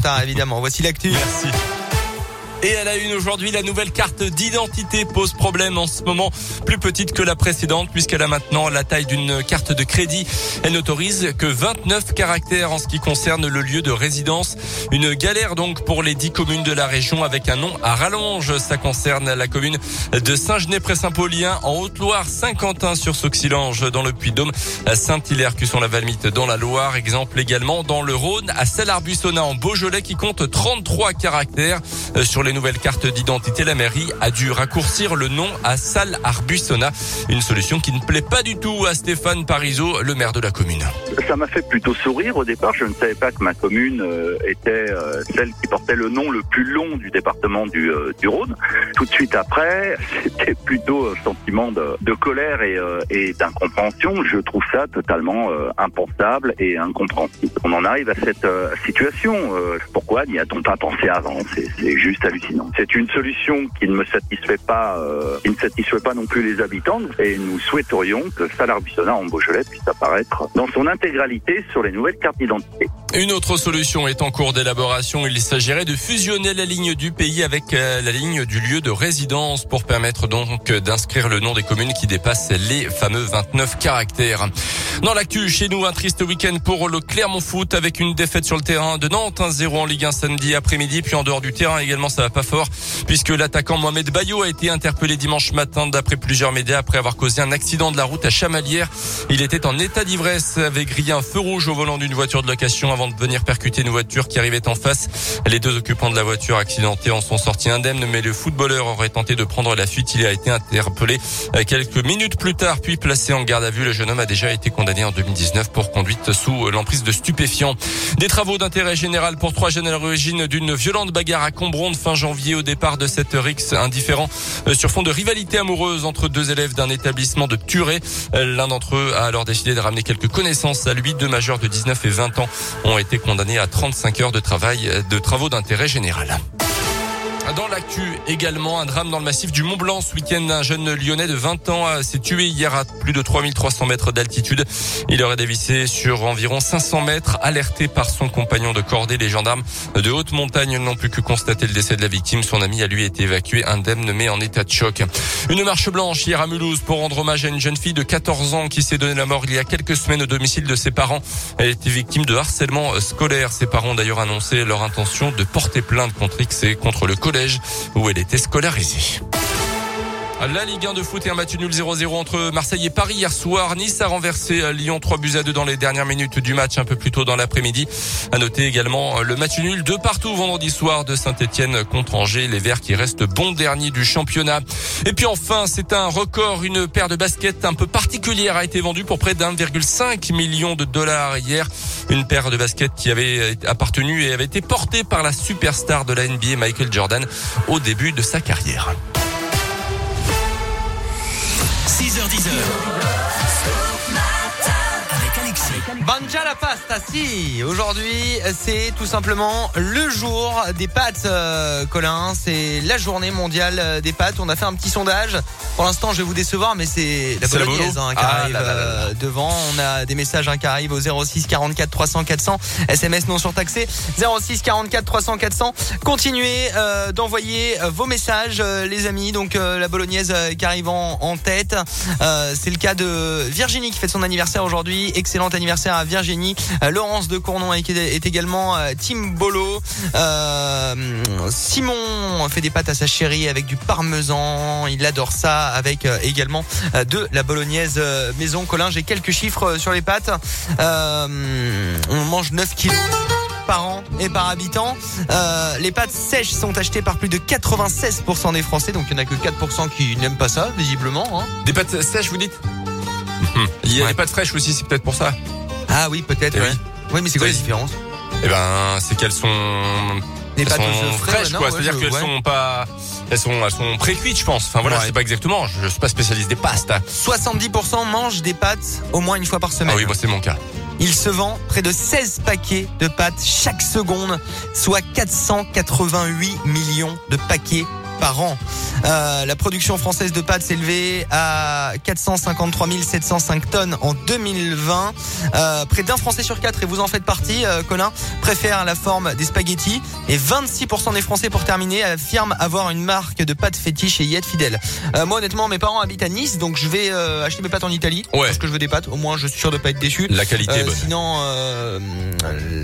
retard, évidemment. Voici l'actu. Merci. Et à la une aujourd'hui, la nouvelle carte d'identité pose problème en ce moment, plus petite que la précédente puisqu'elle a maintenant la taille d'une carte de crédit. Elle n'autorise que 29 caractères en ce qui concerne le lieu de résidence. Une galère donc pour les 10 communes de la région avec un nom à rallonge. Ça concerne la commune de Saint-Genès-Près-Saint-Paulien en Haute-Loire, Saint-Quentin sur Sauxilange dans le Puy-de-Dôme, Saint-Hilaire, sont la valmite dans la Loire. Exemple également dans le Rhône, à Celle-Arbussonnat en Beaujolais qui compte 33 caractères sur les nouvelle carte d'identité, la mairie a dû raccourcir le nom à Salle Arbussona. Une solution qui ne plaît pas du tout à Stéphane Parisot, le maire de la commune. Ça m'a fait plutôt sourire au départ. Je ne savais pas que ma commune euh, était euh, celle qui portait le nom le plus long du département euh, du Rhône. Tout de suite après, c'était plutôt un sentiment de, de colère et, et d'incompréhension. Je trouve ça totalement impensable et incompréhensible. On en arrive à cette situation. pourquoi n'y a-t-on pas pensé avant? C'est juste hallucinant. C'est une solution qui ne me satisfait pas, euh, qui ne satisfait pas non plus les habitants et nous souhaiterions que Salar-Buissonnat en Beaujolais puisse apparaître dans son intégralité sur les nouvelles cartes d'identité. Une autre solution est en cours d'élaboration. Il s'agirait de fusionner la ligne du pays avec euh, la ligne du lieu de résidence pour permettre donc d'inscrire le nom des communes qui dépassent les fameux 29 caractères. Dans l'actu, chez nous, un triste week-end pour le Clermont Foot avec une défaite sur le terrain de Nantes, 1-0 en Ligue 1 samedi après-midi, puis en dehors du terrain également, ça va pas fort puisque l'attaquant Mohamed Bayo a été interpellé dimanche matin d'après plusieurs médias après avoir causé un accident de la route à Chamalières. Il était en état d'ivresse, avait grillé un feu rouge au volant d'une voiture de location de venir percuter une voiture qui arrivait en face. Les deux occupants de la voiture accidentée en sont sortis indemnes, mais le footballeur aurait tenté de prendre la fuite. Il a été interpellé quelques minutes plus tard, puis placé en garde à vue. Le jeune homme a déjà été condamné en 2019 pour conduite sous l'emprise de stupéfiants. Des travaux d'intérêt général pour trois jeunes à l'origine d'une violente bagarre à Combronde fin janvier au départ de cette rixe indifférent euh, sur fond de rivalité amoureuse entre deux élèves d'un établissement de Turé. Euh, l'un d'entre eux a alors décidé de ramener quelques connaissances à lui. Deux majeurs de 19 et 20 ans ont été condamnés à 35 heures de travail de travaux d'intérêt général. Dans l'actu également, un drame dans le massif du Mont Blanc ce week-end. Un jeune lyonnais de 20 ans s'est tué hier à plus de 3300 mètres d'altitude. Il aurait dévissé sur environ 500 mètres, alerté par son compagnon de cordée. Les gendarmes de haute montagne n'ont plus que constaté le décès de la victime. Son ami a lui été évacué indemne mais en état de choc. Une marche blanche hier à Mulhouse pour rendre hommage à une jeune fille de 14 ans qui s'est donné la mort il y a quelques semaines au domicile de ses parents. Elle était victime de harcèlement scolaire. Ses parents ont d'ailleurs annoncé leur intention de porter plainte contre X et contre le où elle était scolarisée. La Ligue 1 de foot et un match nul 0-0 entre Marseille et Paris hier soir. Nice a renversé Lyon 3 buts à 2 dans les dernières minutes du match un peu plus tôt dans l'après-midi. À noter également le match nul de partout vendredi soir de Saint-Etienne contre Angers. Les Verts qui restent bons derniers du championnat. Et puis enfin, c'est un record. Une paire de baskets un peu particulière a été vendue pour près d'1,5 million de dollars hier. Une paire de baskets qui avait appartenu et avait été portée par la superstar de la NBA Michael Jordan au début de sa carrière. 6h10. Banja la pasta, si. Aujourd'hui, c'est tout simplement le jour des pâtes, euh, Colin. C'est la journée mondiale euh, des pâtes. On a fait un petit sondage. Pour l'instant, je vais vous décevoir, mais c'est la bolognaise hein, qui ah arrive euh, devant. On a des messages hein, qui arrivent au 06 44 300 400. SMS non surtaxé. 06 44 300 400. Continuez d'envoyer vos messages, les amis. Donc la bolognaise qui arrive en, en tête. c'est le cas de Virginie qui fait son anniversaire aujourd'hui. Excellent anniversaire à Virginie. Euh, Laurence de Cournon est également euh, Tim Bolo. Euh, Simon fait des pâtes à sa chérie avec du parmesan. Il adore ça avec également de la bolognaise maison. Colin, j'ai quelques chiffres sur les pâtes. on mange 9 kilos par an et par habitant. les pâtes sèches sont achetées par plus de 96% des Français, donc il n'y en a que 4% qui n'aiment pas ça, visiblement. Hein. Des pâtes sèches, vous dites? Il y a des pâtes fraîches aussi, c'est peut-être pour ça. Ah oui, peut-être. Eh oui. oui. mais c'est quoi la différence Eh ben, c'est qu'elles sont des pâtes fraîches, quoi. C'est-à-dire qu'elles sont pas, elles sont, elles sont pré-cuites, je pense. Enfin voilà, c'est pas exactement. Je, suis pas spécialiste des pastes. 70% mangent des pâtes au moins une fois par semaine. Ah oui, moi c'est mon cas. Il se vend près de 16 paquets de pâtes chaque seconde, soit 488 millions de paquets par an. Euh, la production française de pâtes s'est élevée à 453 705 tonnes en 2020. Euh, près d'un Français sur quatre, et vous en faites partie, euh, Colin, préfère la forme des spaghettis. Et 26% des Français, pour terminer, affirment avoir une marque de pâtes fétiche et y être fidèle. Euh, moi, honnêtement, mes parents habitent à Nice, donc je vais euh, acheter mes pâtes en Italie. Ouais. Parce que je veux des pâtes. Au moins, je suis sûr de pas être déçu. La qualité est Euh, bonne. sinon,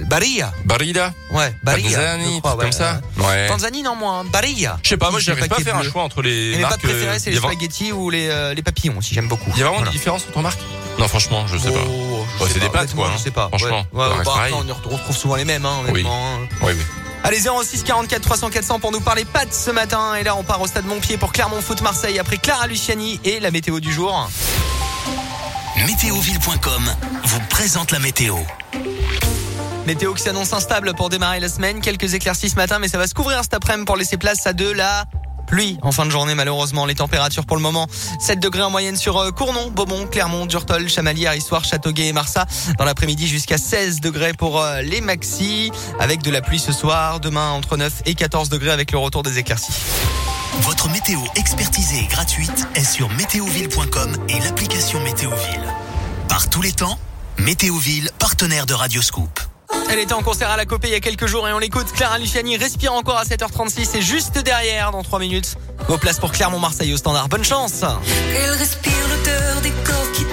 Barilla. Barilla, Ouais, Barilla. Tanzanie, crois, truc comme ouais. ça. Ouais. Tanzanie, non, moins. Barilla. Je sais pas, moi j'arrive pas à faire un choix entre les Et mes pâtes marques. préférées, c'est il les spaghettis ou les, euh, les papillons aussi, j'aime beaucoup. il y a vraiment Voilà. une différence entre marques Non, franchement, je sais pas. Oh, je Ouais, sais c'est des pas, pâtes, quoi, honnêtement, hein. Je sais pas. Franchement, ouais. Ouais, bah, pareil. après, on y retrouve souvent les mêmes, hein, honnêtement. hein. Oui, oui. Allez 06 44 300 400 pour nous parler pâtes ce matin et là on part au stade Montpied pour Clermont Foot Marseille après Clara Luciani et la météo du jour. Météoville.com vous présente la météo. Météo qui s'annonce instable pour démarrer la semaine, quelques éclaircies ce matin mais ça va se couvrir cet après-midi pour laisser place à de la pluie en fin de journée malheureusement. Les températures pour le moment 7 degrés en moyenne sur euh, Cournon, Beaumont, Clermont, Durtol, Chamalières, Histoire, Châteauguay et Marsat. Dans l'après-midi jusqu'à 16 degrés pour euh, les maxi avec de la pluie ce soir. Demain entre 9 et 14 degrés avec le retour des éclaircies. Votre météo expertisée et gratuite est sur météoville.com et l'application Météoville. Par tous les temps, Météoville, partenaire de Radioscoop. Elle était en concert à la Copée il y a quelques jours et on l'écoute. Clara Luciani respire encore à 7h36 et juste derrière, dans 3 minutes, vos places pour Clermont-Marseille au standard. Bonne chance Elle respire l'odeur des corps qui